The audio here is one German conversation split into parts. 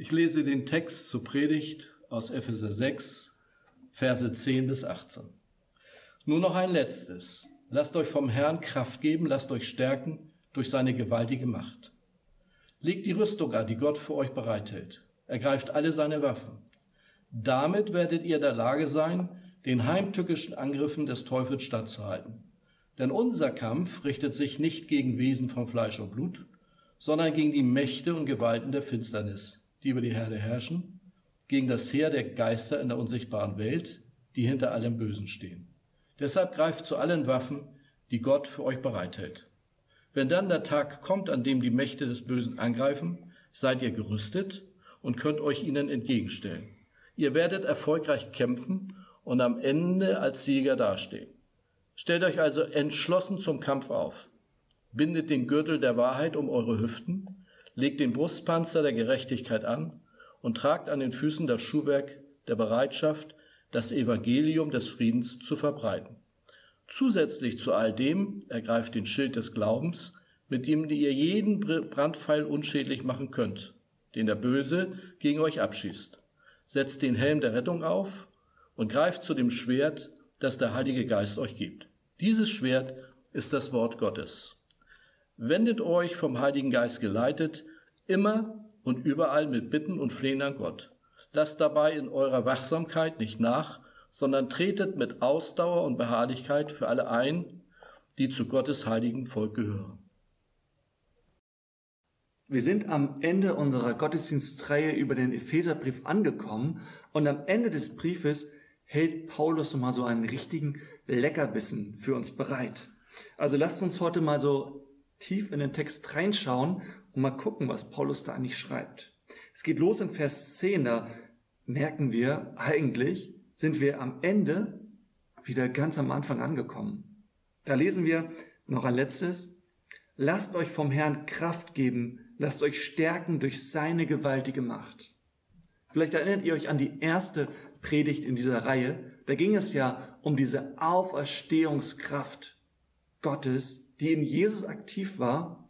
Ich lese den Text zur Predigt aus Epheser 6, Verse 10 bis 18. Nur noch ein letztes. Lasst euch vom Herrn Kraft geben, lasst euch stärken durch seine gewaltige Macht. Legt die Rüstung an, die Gott für euch bereithält. Ergreift alle seine Waffen. Damit werdet ihr in der Lage sein, den heimtückischen Angriffen des Teufels standzuhalten. Denn unser Kampf richtet sich nicht gegen Wesen von Fleisch und Blut, sondern gegen die Mächte und Gewalten der Finsternis, die über die Herde herrschen, gegen das Heer der Geister in der unsichtbaren Welt, die hinter allem Bösen stehen. Deshalb greift zu allen Waffen, die Gott für euch bereithält. Wenn dann der Tag kommt, an dem die Mächte des Bösen angreifen, seid ihr gerüstet und könnt euch ihnen entgegenstellen. Ihr werdet erfolgreich kämpfen und am Ende als Sieger dastehen. Stellt euch also entschlossen zum Kampf auf. Bindet den Gürtel der Wahrheit um eure Hüften legt den Brustpanzer der Gerechtigkeit an und tragt an den Füßen das Schuhwerk der Bereitschaft, das Evangelium des Friedens zu verbreiten. Zusätzlich zu all dem ergreift den Schild des Glaubens, mit dem ihr jeden Brandpfeil unschädlich machen könnt, den der Böse gegen euch abschießt. Setzt den Helm der Rettung auf und greift zu dem Schwert, das der Heilige Geist euch gibt. Dieses Schwert ist das Wort Gottes. Wendet euch vom Heiligen Geist geleitet immer und überall mit Bitten und Flehen an Gott. Lasst dabei in eurer Wachsamkeit nicht nach, sondern tretet mit Ausdauer und Beharrlichkeit für alle ein, die zu Gottes heiligen Volk gehören. Wir sind am Ende unserer Gottesdienstreihe über den Epheserbrief angekommen und am Ende des Briefes hält Paulus mal so einen richtigen Leckerbissen für uns bereit. Also lasst uns heute mal so tief in den Text reinschauen und mal gucken, was Paulus da eigentlich schreibt. Es geht los in Vers 10, da merken wir, eigentlich sind wir am Ende wieder ganz am Anfang angekommen. Da lesen wir noch ein letztes, lasst euch vom Herrn Kraft geben, lasst euch stärken durch seine gewaltige Macht. Vielleicht erinnert ihr euch an die erste Predigt in dieser Reihe. Da ging es ja um diese Auferstehungskraft Gottes, die in Jesus aktiv war,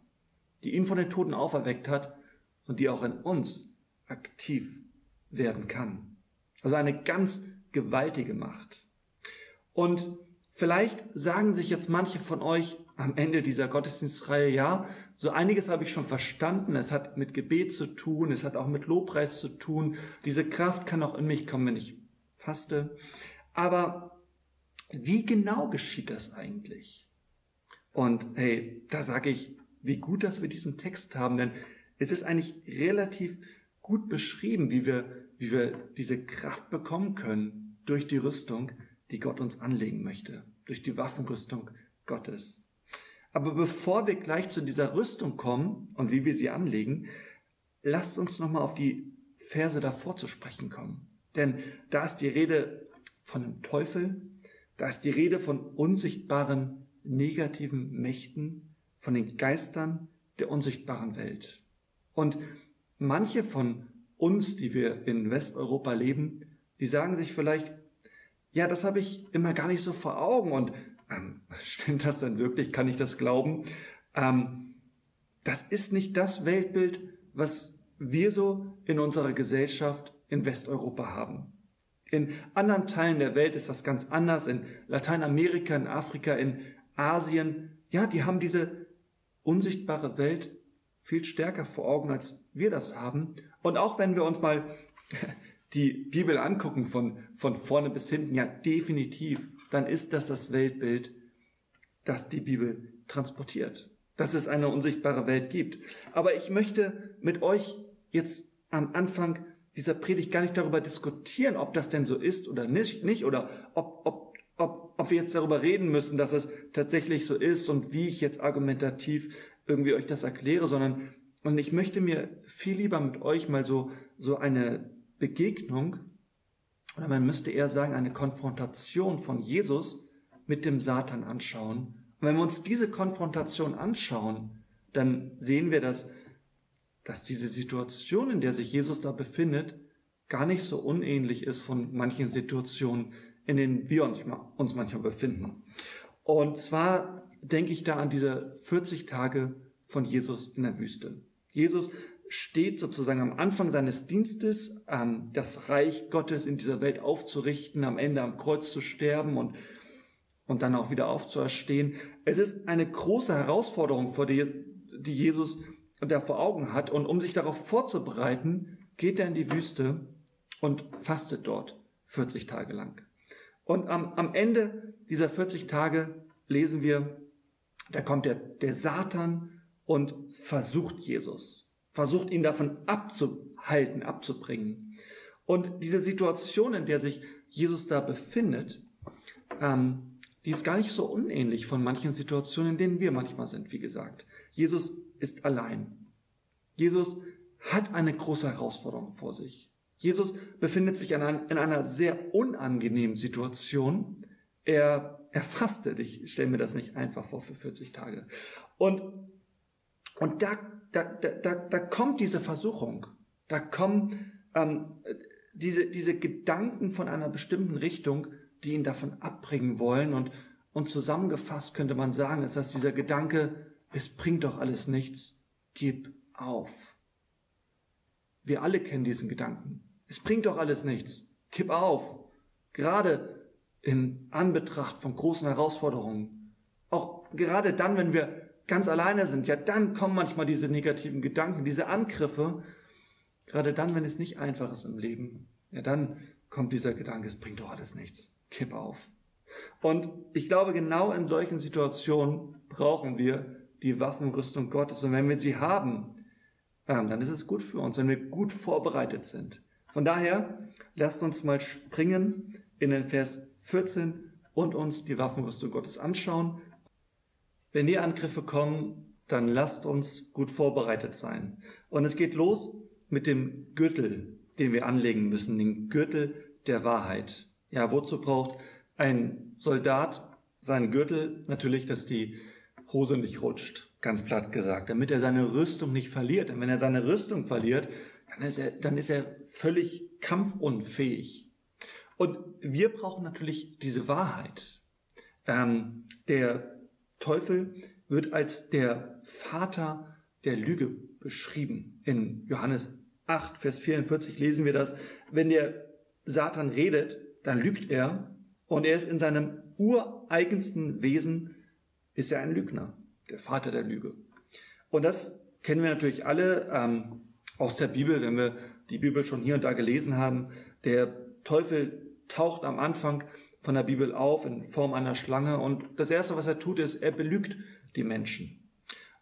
die ihn von den Toten auferweckt hat und die auch in uns aktiv werden kann. Also eine ganz gewaltige Macht. Und vielleicht sagen sich jetzt manche von euch am Ende dieser Gottesdienstreihe, ja, so einiges habe ich schon verstanden. Es hat mit Gebet zu tun, es hat auch mit Lobpreis zu tun. Diese Kraft kann auch in mich kommen, wenn ich faste. Aber wie genau geschieht das eigentlich? Und hey, da sage ich, wie gut, dass wir diesen Text haben, denn es ist eigentlich relativ gut beschrieben, wie wir, wie wir diese Kraft bekommen können durch die Rüstung, die Gott uns anlegen möchte, durch die Waffenrüstung Gottes. Aber bevor wir gleich zu dieser Rüstung kommen und wie wir sie anlegen, lasst uns nochmal auf die Verse davor zu sprechen kommen. Denn da ist die Rede von dem Teufel, da ist die Rede von unsichtbaren negativen Mächten, von den Geistern der unsichtbaren Welt. Und manche von uns, die wir in Westeuropa leben, die sagen sich vielleicht, ja, das habe ich immer gar nicht so vor Augen und ähm, stimmt das denn wirklich? Kann ich das glauben? Ähm, das ist nicht das Weltbild, was wir so in unserer Gesellschaft in Westeuropa haben. In anderen Teilen der Welt ist das ganz anders. In Lateinamerika, in Afrika, in Asien, ja, die haben diese unsichtbare Welt viel stärker vor Augen, als wir das haben. Und auch wenn wir uns mal die Bibel angucken von, von vorne bis hinten, ja, definitiv, dann ist das das Weltbild, das die Bibel transportiert. Dass es eine unsichtbare Welt gibt. Aber ich möchte mit euch jetzt am Anfang dieser Predigt gar nicht darüber diskutieren, ob das denn so ist oder nicht, nicht oder ob, ob ob, ob wir jetzt darüber reden müssen, dass es tatsächlich so ist und wie ich jetzt argumentativ irgendwie euch das erkläre, sondern und ich möchte mir viel lieber mit euch mal so, so eine Begegnung, oder man müsste eher sagen, eine Konfrontation von Jesus mit dem Satan anschauen. Und wenn wir uns diese Konfrontation anschauen, dann sehen wir, dass, dass diese Situation, in der sich Jesus da befindet, gar nicht so unähnlich ist von manchen Situationen, in denen wir uns, uns manchmal befinden. Und zwar denke ich da an diese 40 Tage von Jesus in der Wüste. Jesus steht sozusagen am Anfang seines Dienstes, ähm, das Reich Gottes in dieser Welt aufzurichten, am Ende am Kreuz zu sterben und, und dann auch wieder aufzuerstehen. Es ist eine große Herausforderung, vor die, die Jesus da vor Augen hat. Und um sich darauf vorzubereiten, geht er in die Wüste und fastet dort 40 Tage lang. Und am, am Ende dieser 40 Tage lesen wir, da kommt der, der Satan und versucht Jesus, versucht ihn davon abzuhalten, abzubringen. Und diese Situation, in der sich Jesus da befindet, ähm, die ist gar nicht so unähnlich von manchen Situationen, in denen wir manchmal sind, wie gesagt. Jesus ist allein. Jesus hat eine große Herausforderung vor sich. Jesus befindet sich in, einer sehr unangenehmen Situation. Er, er fastet. Ich stelle mir das nicht einfach vor für 40 Tage. Und, und da, da, da, da kommt diese Versuchung. Da kommen ähm, diese, diese Gedanken von einer bestimmten Richtung, die ihn davon abbringen wollen. Und, und zusammengefasst könnte man sagen, ist das dieser Gedanke, es bringt doch alles nichts, gib auf. Wir alle kennen diesen Gedanken. Es bringt doch alles nichts. Kipp auf. Gerade in Anbetracht von großen Herausforderungen. Auch gerade dann, wenn wir ganz alleine sind, ja, dann kommen manchmal diese negativen Gedanken, diese Angriffe. Gerade dann, wenn es nicht einfach ist im Leben, ja, dann kommt dieser Gedanke, es bringt doch alles nichts. Kipp auf. Und ich glaube, genau in solchen Situationen brauchen wir die Waffenrüstung Gottes. Und wenn wir sie haben, ähm, dann ist es gut für uns, wenn wir gut vorbereitet sind. Von daher, lasst uns mal springen in den Vers 14 und uns die Waffenrüstung Gottes anschauen. Wenn die Angriffe kommen, dann lasst uns gut vorbereitet sein. Und es geht los mit dem Gürtel, den wir anlegen müssen, den Gürtel der Wahrheit. Ja, wozu braucht ein Soldat seinen Gürtel? Natürlich, dass die Hose nicht rutscht, ganz platt gesagt, damit er seine Rüstung nicht verliert. Denn wenn er seine Rüstung verliert, dann ist er, dann ist er völlig kampfunfähig. Und wir brauchen natürlich diese Wahrheit. Ähm, der Teufel wird als der Vater der Lüge beschrieben. In Johannes 8, Vers 44 lesen wir das. Wenn der Satan redet, dann lügt er und er ist in seinem ureigensten Wesen, ist er ein Lügner, der Vater der Lüge. Und das kennen wir natürlich alle. Ähm, aus der Bibel, wenn wir die Bibel schon hier und da gelesen haben. Der Teufel taucht am Anfang von der Bibel auf in Form einer Schlange und das Erste, was er tut, ist, er belügt die Menschen.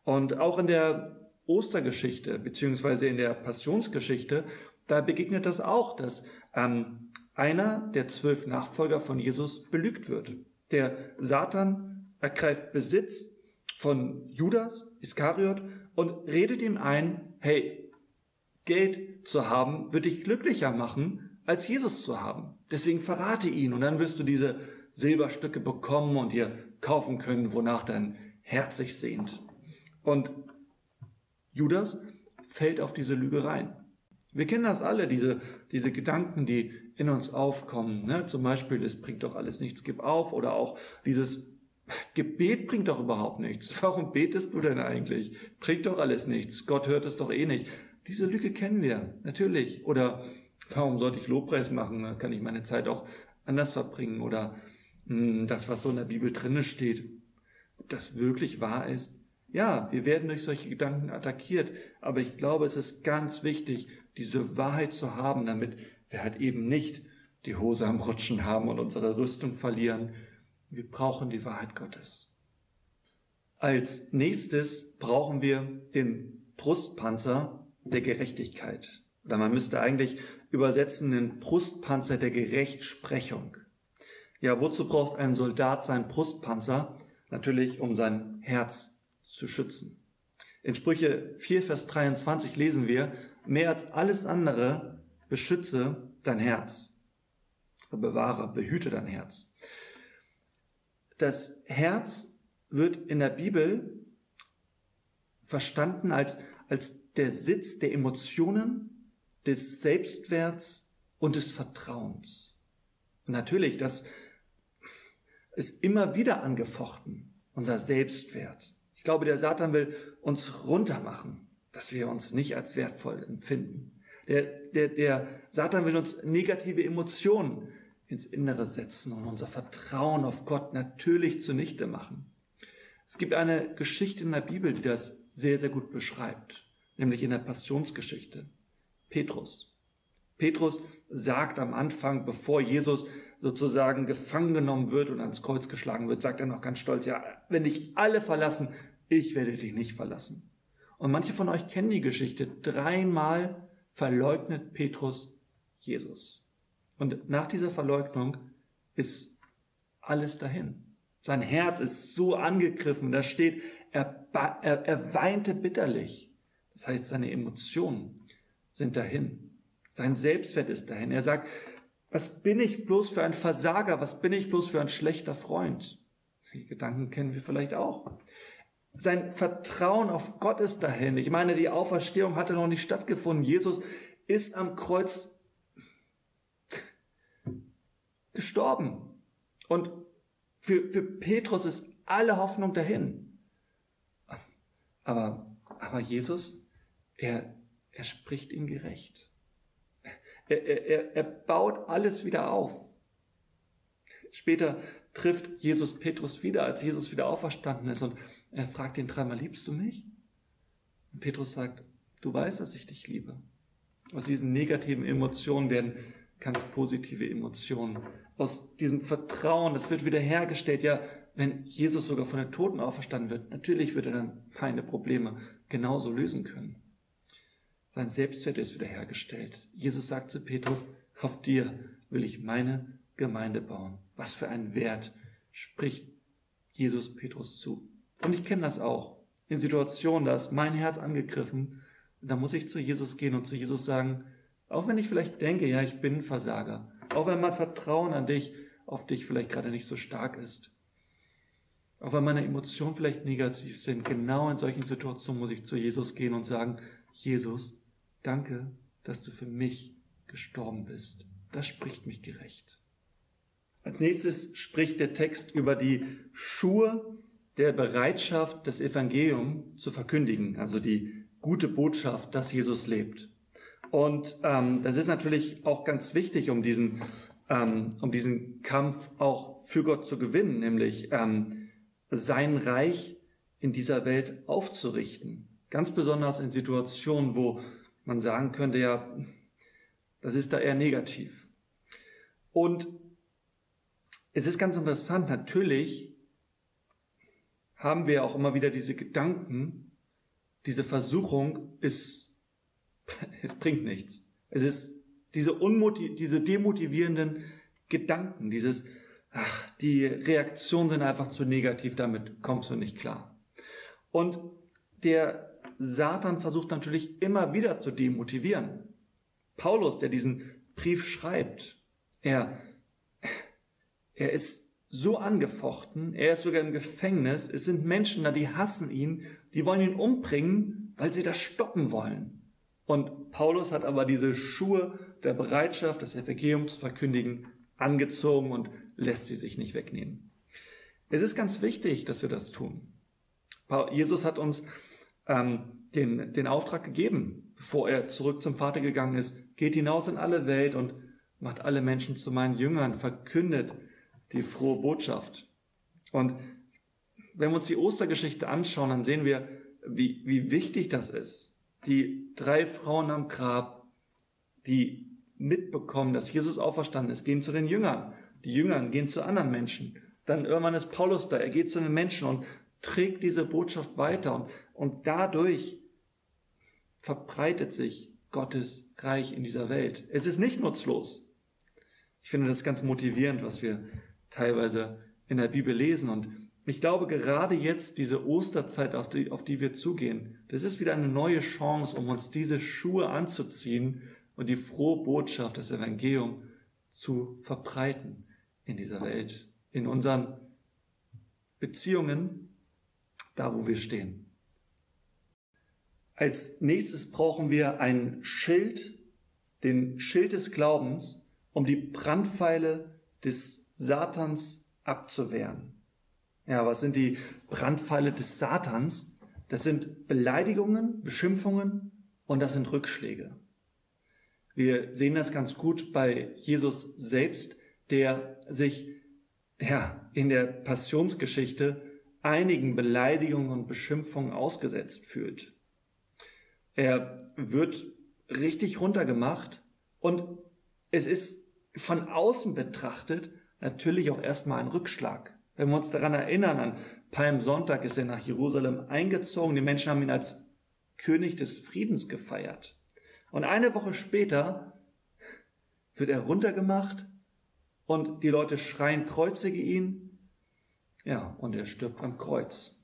Und auch in der Ostergeschichte beziehungsweise in der Passionsgeschichte, da begegnet das auch, dass ähm, einer der zwölf Nachfolger von Jesus belügt wird. Der Satan ergreift Besitz von Judas Iskariot und redet ihm ein, hey, Geld zu haben, wird dich glücklicher machen, als Jesus zu haben. Deswegen verrate ihn und dann wirst du diese Silberstücke bekommen und dir kaufen können, wonach dein Herz sich sehnt. Und Judas fällt auf diese Lüge rein. Wir kennen das alle, diese, diese Gedanken, die in uns aufkommen. Ne? Zum Beispiel, es bringt doch alles nichts, gib auf. Oder auch dieses Gebet bringt doch überhaupt nichts. Warum betest du denn eigentlich? Bringt doch alles nichts. Gott hört es doch eh nicht. Diese Lücke kennen wir, natürlich. Oder warum sollte ich Lobpreis machen? Kann ich meine Zeit auch anders verbringen. Oder mh, hm, das, was so in der Bibel drinne steht, ob das wirklich wahr ist. Ja, wir werden durch solche Gedanken attackiert. Aber ich glaube, es ist ganz wichtig, diese Wahrheit zu haben, damit wir halt eben nicht die Hose am Rutschen haben und unsere Rüstung verlieren. Wir brauchen die Wahrheit Gottes. Als nächstes brauchen wir den Brustpanzer der Gerechtigkeit. Oder man müsste eigentlich übersetzen den Brustpanzer der Gerechtsprechung. Ja, wozu braucht ein Soldat seinen Brustpanzer? Natürlich, um sein Herz zu schützen. In Sprüche 4, Vers 23 lesen wir, mehr als alles andere beschütze dein Herz. Bewahre, behüte dein Herz. Das Herz wird in der Bibel verstanden als, als der Sitz der Emotionen, des Selbstwerts und des Vertrauens. Und natürlich, das ist immer wieder angefochten, unser Selbstwert. Ich glaube, der Satan will uns runtermachen. dass wir uns nicht als wertvoll empfinden. Der, der, der Satan will uns negative Emotionen ins Innere setzen und unser Vertrauen auf Gott natürlich zunichte machen. Es gibt eine Geschichte in der Bibel, die das sehr, sehr gut beschreibt, nämlich in der Passionsgeschichte. Petrus. Petrus sagt am Anfang, bevor Jesus sozusagen gefangen genommen wird und ans Kreuz geschlagen wird, sagt er noch ganz stolz, ja, wenn dich alle verlassen, ich werde dich nicht verlassen. Und manche von euch kennen die Geschichte. Dreimal verleugnet Petrus Jesus. Und nach dieser Verleugnung ist alles dahin. Sein Herz ist so angegriffen, da steht, er, er, er weinte bitterlich. Das heißt, seine Emotionen sind dahin. Sein Selbstwert ist dahin. Er sagt, was bin ich bloß für ein Versager? Was bin ich bloß für ein schlechter Freund? Die Gedanken kennen wir vielleicht auch. Sein Vertrauen auf Gott ist dahin. Ich meine, die Auferstehung hatte noch nicht stattgefunden. Jesus ist am Kreuz gestorben. Und für, für Petrus ist alle Hoffnung dahin. Aber, aber Jesus, er, er spricht ihn gerecht. Er, er, er baut alles wieder auf. Später trifft Jesus Petrus wieder, als Jesus wieder auferstanden ist und er fragt ihn dreimal, liebst du mich? Und Petrus sagt, du weißt, dass ich dich liebe. Aus diesen negativen Emotionen werden ganz positive Emotionen. Aus diesem Vertrauen, das wird wieder hergestellt. Ja, wenn Jesus sogar von den Toten auferstanden wird, natürlich wird er dann meine Probleme genauso lösen können. Sein Selbstwert ist wiederhergestellt. Jesus sagt zu Petrus, auf dir will ich meine Gemeinde bauen. Was für ein Wert spricht Jesus Petrus zu. Und ich kenne das auch. In Situationen, da ist mein Herz angegriffen, da muss ich zu Jesus gehen und zu Jesus sagen, auch wenn ich vielleicht denke, ja, ich bin ein Versager, auch wenn mein Vertrauen an dich, auf dich vielleicht gerade nicht so stark ist, auch wenn meine Emotionen vielleicht negativ sind, genau in solchen Situationen muss ich zu Jesus gehen und sagen, Jesus, danke, dass du für mich gestorben bist. Das spricht mich gerecht. Als nächstes spricht der Text über die Schuhe der Bereitschaft, das Evangelium zu verkündigen, also die gute Botschaft, dass Jesus lebt. Und ähm, das ist natürlich auch ganz wichtig, um diesen, ähm, um diesen Kampf auch für Gott zu gewinnen, nämlich ähm, sein Reich in dieser Welt aufzurichten. Ganz besonders in Situationen, wo man sagen könnte, ja, das ist da eher negativ. Und es ist ganz interessant, natürlich haben wir auch immer wieder diese Gedanken, diese Versuchung ist, es bringt nichts. Es ist diese, unmotiv diese demotivierenden Gedanken, dieses, ach, die Reaktionen sind einfach zu negativ, damit kommst du nicht klar. Und der Satan versucht natürlich immer wieder zu demotivieren. Paulus, der diesen Brief schreibt, er, er ist so angefochten, er ist sogar im Gefängnis, es sind Menschen da, die hassen ihn, die wollen ihn umbringen, weil sie das stoppen wollen. Und Paulus hat aber diese Schuhe der Bereitschaft, das Evangelium zu verkündigen, angezogen und lässt sie sich nicht wegnehmen. Es ist ganz wichtig, dass wir das tun. Jesus hat uns ähm, den, den Auftrag gegeben, bevor er zurück zum Vater gegangen ist, geht hinaus in alle Welt und macht alle Menschen zu meinen Jüngern, verkündet die frohe Botschaft. Und wenn wir uns die Ostergeschichte anschauen, dann sehen wir, wie, wie wichtig das ist. Die drei Frauen am Grab, die mitbekommen, dass Jesus auferstanden ist, gehen zu den Jüngern. Die Jüngern gehen zu anderen Menschen. Dann irgendwann ist Paulus da, er geht zu den Menschen und trägt diese Botschaft weiter. Und, und dadurch verbreitet sich Gottes Reich in dieser Welt. Es ist nicht nutzlos. Ich finde das ganz motivierend, was wir teilweise in der Bibel lesen. Und ich glaube, gerade jetzt, diese Osterzeit, auf die, auf die wir zugehen, das ist wieder eine neue Chance, um uns diese Schuhe anzuziehen und die frohe Botschaft, das Evangelium zu verbreiten in dieser Welt, in unseren Beziehungen, da wo wir stehen. Als nächstes brauchen wir ein Schild, den Schild des Glaubens, um die Brandpfeile des Satans abzuwehren. Ja, was sind die Brandpfeile des Satans? Das sind Beleidigungen, Beschimpfungen und das sind Rückschläge. Wir sehen das ganz gut bei Jesus selbst, der sich ja, in der Passionsgeschichte einigen Beleidigungen und Beschimpfungen ausgesetzt fühlt. Er wird richtig runtergemacht und es ist von außen betrachtet natürlich auch erstmal ein Rückschlag. Wenn wir uns daran erinnern, an Palmsonntag ist er nach Jerusalem eingezogen, die Menschen haben ihn als König des Friedens gefeiert. Und eine Woche später wird er runtergemacht und die Leute schreien, kreuzige ihn. Ja, und er stirbt am Kreuz.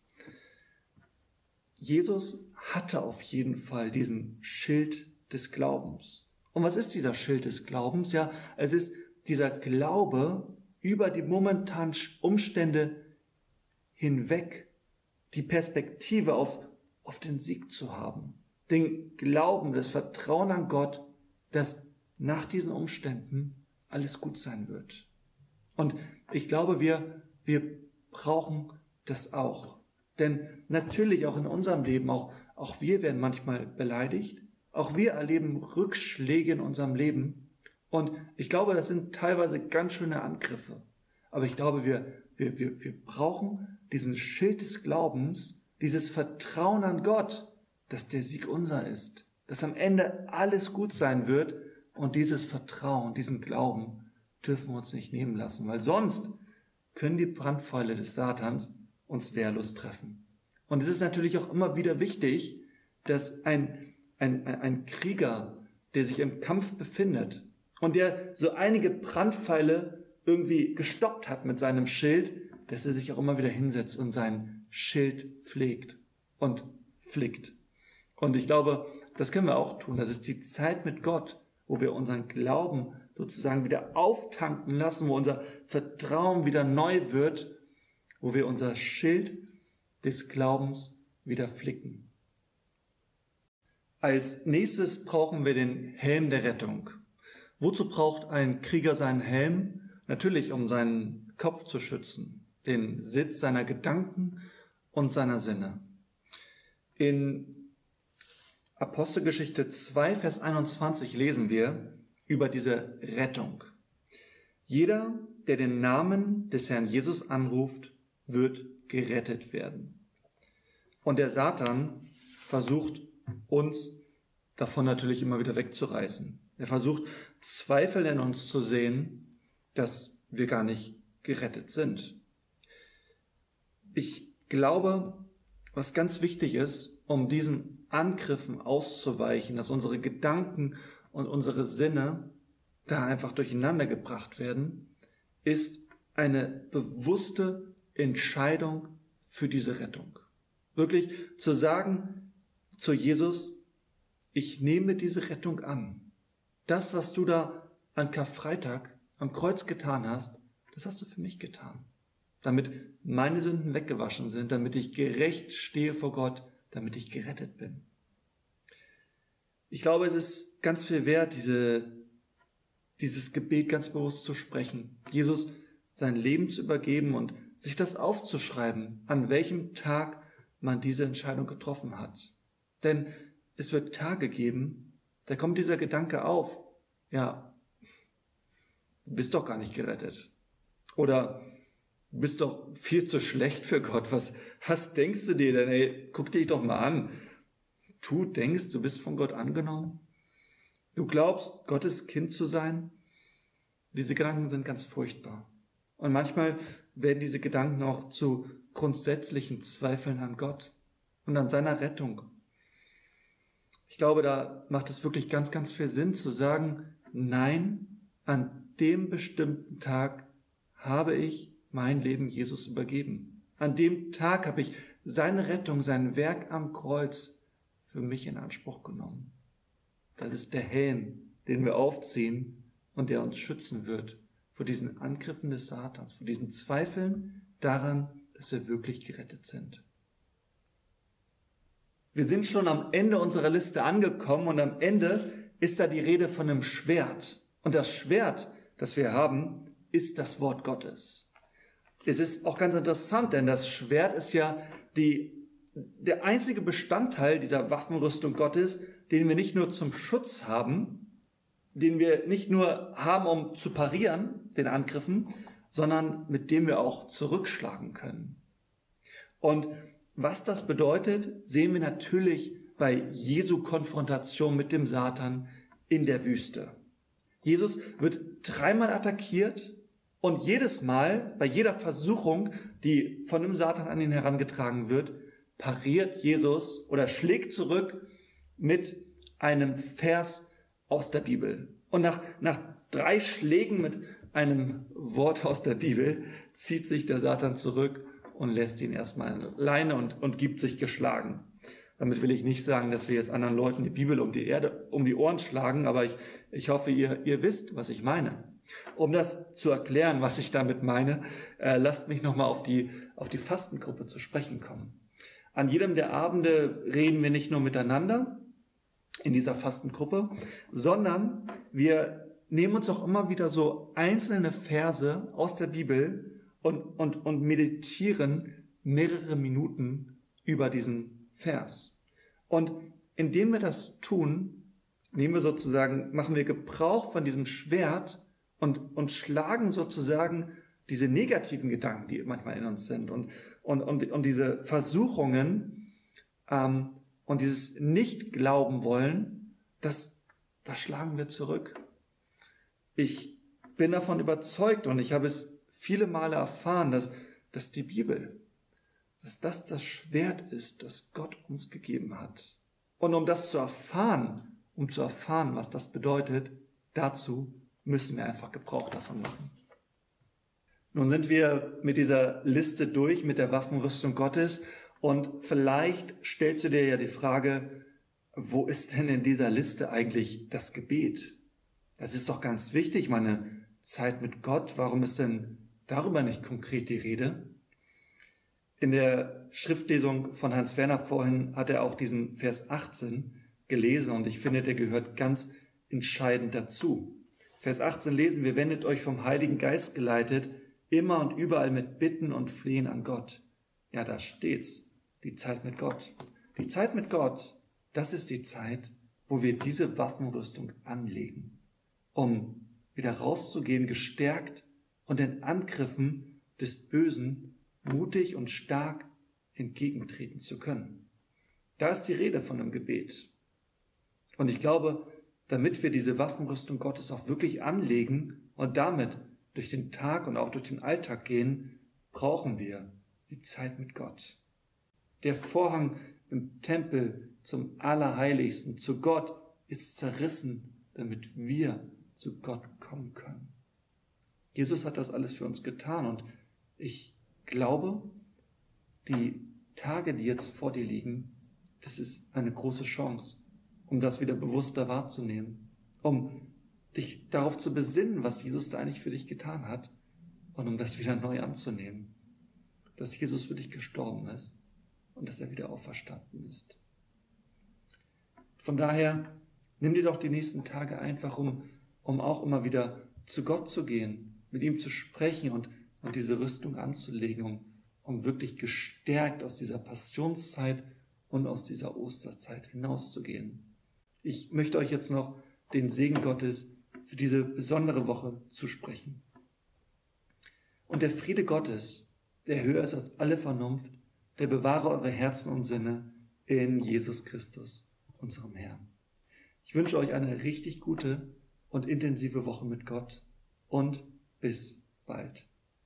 Jesus hatte auf jeden Fall diesen Schild des Glaubens. Und was ist dieser Schild des Glaubens? Ja, es ist dieser Glaube über die momentanen Umstände hinweg, die Perspektive auf, auf den Sieg zu haben. Den Glauben, das Vertrauen an Gott, dass nach diesen Umständen alles gut sein wird. Und ich glaube, wir, wir brauchen das auch. Denn natürlich auch in unserem Leben, auch, auch wir werden manchmal beleidigt, auch wir erleben Rückschläge in unserem Leben. Und ich glaube, das sind teilweise ganz schöne Angriffe. Aber ich glaube, wir, wir, wir, wir brauchen diesen Schild des Glaubens, dieses Vertrauen an Gott, dass der Sieg unser ist, dass am Ende alles gut sein wird und dieses Vertrauen, diesen Glauben dürfen wir uns nicht nehmen lassen, weil sonst können die Brandpfeile des Satans uns wehrlos treffen. Und es ist natürlich auch immer wieder wichtig, dass ein, ein, ein Krieger, der sich im Kampf befindet und der so einige Brandpfeile irgendwie gestoppt hat mit seinem Schild, dass er sich auch immer wieder hinsetzt und sein Schild pflegt und flickt. Und ich glaube, das können wir auch tun. Das ist die Zeit mit Gott, wo wir unseren Glauben sozusagen wieder auftanken lassen, wo unser Vertrauen wieder neu wird, wo wir unser Schild des Glaubens wieder flicken. Als nächstes brauchen wir den Helm der Rettung. Wozu braucht ein Krieger seinen Helm? Natürlich, um seinen Kopf zu schützen, den Sitz seiner Gedanken und seiner Sinne. In Apostelgeschichte 2, Vers 21 lesen wir, über diese Rettung. Jeder, der den Namen des Herrn Jesus anruft, wird gerettet werden. Und der Satan versucht uns davon natürlich immer wieder wegzureißen. Er versucht Zweifel in uns zu sehen, dass wir gar nicht gerettet sind. Ich glaube, was ganz wichtig ist, um diesen Angriffen auszuweichen, dass unsere Gedanken und unsere Sinne da einfach durcheinander gebracht werden, ist eine bewusste Entscheidung für diese Rettung. Wirklich zu sagen zu Jesus, ich nehme diese Rettung an. Das, was du da an Karfreitag am Kreuz getan hast, das hast du für mich getan. Damit meine Sünden weggewaschen sind, damit ich gerecht stehe vor Gott, damit ich gerettet bin. Ich glaube, es ist ganz viel wert, diese, dieses Gebet ganz bewusst zu sprechen. Jesus sein Leben zu übergeben und sich das aufzuschreiben, an welchem Tag man diese Entscheidung getroffen hat. Denn es wird Tage geben, da kommt dieser Gedanke auf, ja, du bist doch gar nicht gerettet. Oder du bist doch viel zu schlecht für Gott. Was, was denkst du dir denn? Ey, guck dich doch mal an du denkst, du bist von Gott angenommen? Du glaubst, Gottes Kind zu sein? Diese Gedanken sind ganz furchtbar. Und manchmal werden diese Gedanken auch zu grundsätzlichen Zweifeln an Gott und an seiner Rettung. Ich glaube, da macht es wirklich ganz, ganz viel Sinn zu sagen, nein, an dem bestimmten Tag habe ich mein Leben Jesus übergeben. An dem Tag habe ich seine Rettung, sein Werk am Kreuz für mich in Anspruch genommen. Das ist der Helm, den wir aufziehen und der uns schützen wird vor diesen Angriffen des Satans, vor diesen Zweifeln daran, dass wir wirklich gerettet sind. Wir sind schon am Ende unserer Liste angekommen und am Ende ist da die Rede von einem Schwert. Und das Schwert, das wir haben, ist das Wort Gottes. Es ist auch ganz interessant, denn das Schwert ist ja die der einzige Bestandteil dieser Waffenrüstung Gottes, den wir nicht nur zum Schutz haben, den wir nicht nur haben, um zu parieren, den Angriffen, sondern mit dem wir auch zurückschlagen können. Und was das bedeutet, sehen wir natürlich bei Jesu Konfrontation mit dem Satan in der Wüste. Jesus wird dreimal attackiert und jedes Mal, bei jeder Versuchung, die von dem Satan an ihn herangetragen wird, pariert Jesus oder schlägt zurück mit einem Vers aus der Bibel. Und nach, nach drei Schlägen mit einem Wort aus der Bibel zieht sich der Satan zurück und lässt ihn erstmal alleine und, und gibt sich geschlagen. Damit will ich nicht sagen, dass wir jetzt anderen Leuten die Bibel um die Erde, um die Ohren schlagen, aber ich, ich hoffe, ihr, ihr wisst, was ich meine. Um das zu erklären, was ich damit meine, äh, lasst mich nochmal auf die, auf die Fastengruppe zu sprechen kommen. An jedem der Abende reden wir nicht nur miteinander in dieser Fastengruppe, sondern wir nehmen uns auch immer wieder so einzelne Verse aus der Bibel und, und, und meditieren mehrere Minuten über diesen Vers. Und indem wir das tun, nehmen wir sozusagen, machen wir Gebrauch von diesem Schwert und, und schlagen sozusagen diese negativen Gedanken, die manchmal in uns sind und, und, und, und diese Versuchungen ähm, und dieses Nicht-Glauben wollen, das, das schlagen wir zurück. Ich bin davon überzeugt und ich habe es viele Male erfahren, dass, dass die Bibel dass das das Schwert ist, das Gott uns gegeben hat. Und um das zu erfahren, um zu erfahren, was das bedeutet, dazu müssen wir einfach Gebrauch davon machen. Nun sind wir mit dieser Liste durch, mit der Waffenrüstung Gottes. Und vielleicht stellst du dir ja die Frage, wo ist denn in dieser Liste eigentlich das Gebet? Das ist doch ganz wichtig, meine Zeit mit Gott. Warum ist denn darüber nicht konkret die Rede? In der Schriftlesung von Hans Werner vorhin hat er auch diesen Vers 18 gelesen und ich finde, der gehört ganz entscheidend dazu. Vers 18 lesen wir, wendet euch vom Heiligen Geist geleitet, immer und überall mit Bitten und Flehen an Gott. Ja, da steht's. Die Zeit mit Gott. Die Zeit mit Gott, das ist die Zeit, wo wir diese Waffenrüstung anlegen, um wieder rauszugehen, gestärkt und den Angriffen des Bösen mutig und stark entgegentreten zu können. Da ist die Rede von einem Gebet. Und ich glaube, damit wir diese Waffenrüstung Gottes auch wirklich anlegen und damit durch den Tag und auch durch den Alltag gehen, brauchen wir die Zeit mit Gott. Der Vorhang im Tempel zum Allerheiligsten, zu Gott, ist zerrissen, damit wir zu Gott kommen können. Jesus hat das alles für uns getan und ich glaube, die Tage, die jetzt vor dir liegen, das ist eine große Chance, um das wieder bewusster wahrzunehmen, um dich darauf zu besinnen, was Jesus da eigentlich für dich getan hat und um das wieder neu anzunehmen, dass Jesus für dich gestorben ist und dass er wieder auferstanden ist. Von daher nimm dir doch die nächsten Tage einfach, um, um auch immer wieder zu Gott zu gehen, mit ihm zu sprechen und und diese Rüstung anzulegen, um, um wirklich gestärkt aus dieser Passionszeit und aus dieser Osterzeit hinauszugehen. Ich möchte euch jetzt noch den Segen Gottes für diese besondere Woche zusprechen. Und der Friede Gottes, der höher ist als alle Vernunft, der bewahre eure Herzen und Sinne in Jesus Christus, unserem Herrn. Ich wünsche euch eine richtig gute und intensive Woche mit Gott und bis bald.